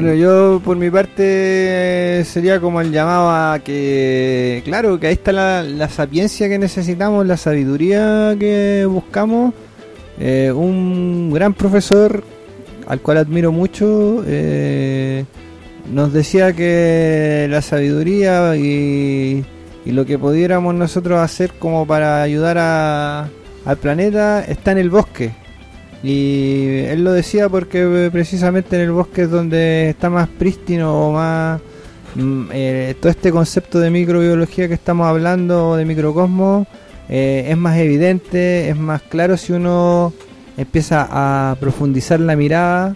Speaker 1: Bueno, yo por mi parte sería como el llamado a que, claro, que ahí está la, la sapiencia que necesitamos, la sabiduría que buscamos. Eh, un gran profesor al cual admiro mucho eh, nos decía que la sabiduría y, lo que pudiéramos nosotros hacer como para ayudar al planeta está en el bosque. Y él lo decía porque eh, precisamente en el bosque es donde está más prístino o más mm, eh, todo este concepto de microbiología que estamos hablando, de microcosmos, eh, es más evidente, es más claro si uno empieza a profundizar la mirada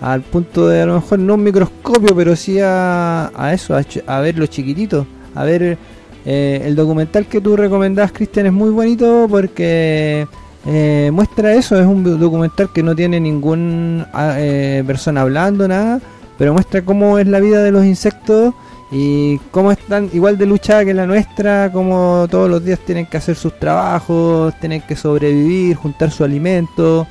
Speaker 1: al punto de a lo mejor no un microscopio, pero sí a, a eso, a, a ver lo chiquitito, a ver el documental que tú recomendás, Cristian, es muy bonito porque eh, muestra eso. Es un do- documental que no tiene ningún ah, eh, persona hablando, nada, pero muestra cómo es la vida de los insectos y cómo están igual de luchada que la nuestra, cómo todos los días tienen que hacer sus trabajos, tienen que sobrevivir, juntar su alimento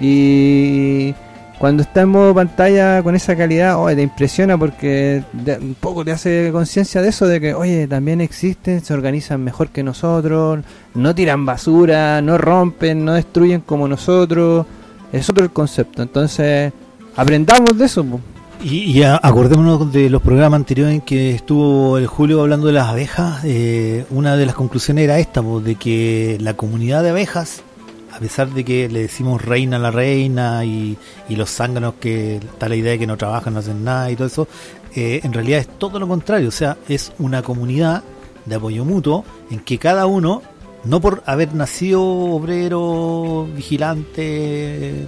Speaker 1: y cuando está en modo pantalla con esa calidad, oye, te impresiona porque un poco te hace conciencia de eso, de que, oye, también existen, se organizan mejor que nosotros, no tiran basura, no rompen, no destruyen como nosotros. Es otro el concepto. Entonces, aprendamos de eso.
Speaker 2: Y, y acordémonos de los programas anteriores en que estuvo el Julio hablando de las abejas. eh, una de las conclusiones era esta, de que la comunidad de abejas, a pesar de que le decimos reina a la reina y, y los zánganos que está la idea de que no trabajan, no hacen nada y todo eso, eh, en realidad es todo lo contrario. O sea, es una comunidad de apoyo mutuo en que cada uno, no por haber nacido obrero, vigilante,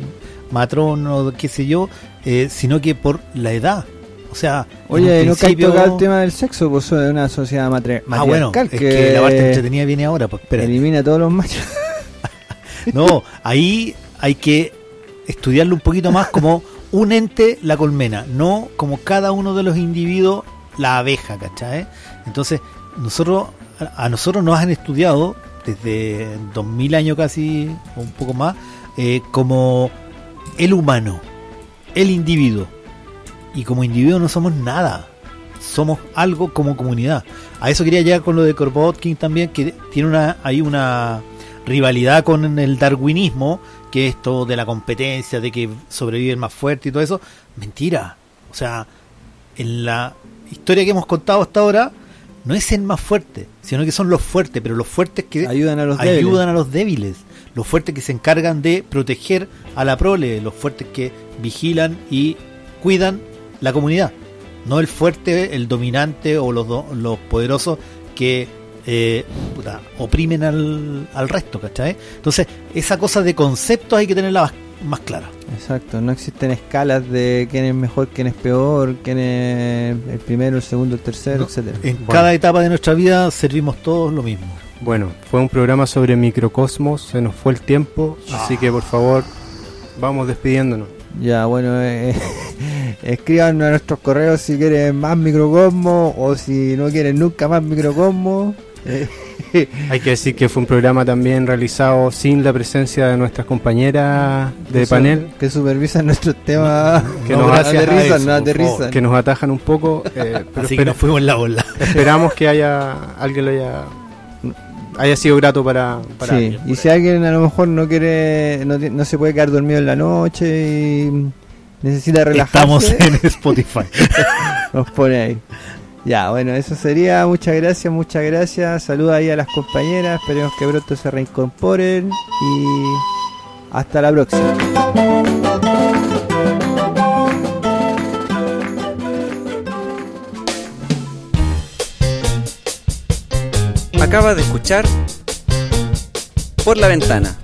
Speaker 2: matrón o qué sé yo, eh, sino que por la edad. O sea,
Speaker 1: Oye, no
Speaker 2: principio-
Speaker 1: tocar el tema del sexo, pues es una sociedad matri-
Speaker 2: Ah, bueno,
Speaker 1: matriarcal
Speaker 2: es que la parte entretenida viene ahora, pues
Speaker 1: elimina a todos los machos.
Speaker 2: No, ahí hay que estudiarlo un poquito más como un ente la colmena, no como cada uno de los individuos la abeja, ¿cachai? Entonces, nosotros, a nosotros nos han estudiado desde 2000 años casi, o un poco más, eh, como el humano, el individuo. Y como individuo no somos nada, somos algo como comunidad. A eso quería llegar con lo de Kropotkin también, que tiene una, hay una rivalidad con el darwinismo, que es esto de la competencia, de que sobrevive el más fuerte y todo eso. Mentira. O sea, en la historia que hemos contado hasta ahora, no es el más fuerte, sino que son los fuertes, pero los fuertes que
Speaker 1: Ayudan a los débiles.
Speaker 2: ayudan a los débiles, los fuertes que se encargan de proteger a la prole, los fuertes que vigilan y cuidan la comunidad, no el fuerte, el dominante o los, do- los poderosos que eh, puta, oprimen al, al resto, ¿cachai? Entonces, esa cosa de conceptos hay que tenerla más, más clara.
Speaker 1: Exacto, no existen escalas de quién es mejor, quién es peor, quién es el primero, el segundo, el tercero,
Speaker 2: No,
Speaker 1: etcétera.
Speaker 2: En
Speaker 3: Bueno.
Speaker 2: cada etapa de nuestra vida servimos todos lo mismo.
Speaker 3: Bueno, fue un programa sobre microcosmos, se nos fue el tiempo, así que por favor, vamos despidiéndonos.
Speaker 1: Ya, bueno, eh, escriban a nuestros correos si quieren más microcosmos o si no quieren nunca más microcosmos.
Speaker 3: Hay que decir que fue un programa también realizado sin la presencia de nuestras compañeras de
Speaker 1: que su-
Speaker 3: panel,
Speaker 1: Que supervisan nuestros temas.
Speaker 3: Que
Speaker 2: No,
Speaker 3: nos
Speaker 1: aterrizan,
Speaker 2: eso,
Speaker 3: que nos atajan un poco, eh, pero
Speaker 2: Así que nos fuimos en la ola.
Speaker 3: esperamos que haya alguien lo haya haya sido grato para, para
Speaker 1: Sí,
Speaker 3: alguien.
Speaker 1: y si alguien a lo mejor no quiere, no, no se puede quedar dormido en la noche y necesita relajarse,
Speaker 2: Estamos en Spotify.
Speaker 1: nos pone ahí. Ya, bueno, eso sería. Muchas gracias, muchas gracias. Saluda ahí a las compañeras. Esperemos que pronto se reincorporen. Y hasta la próxima.
Speaker 4: Acaba de escuchar Por la Ventana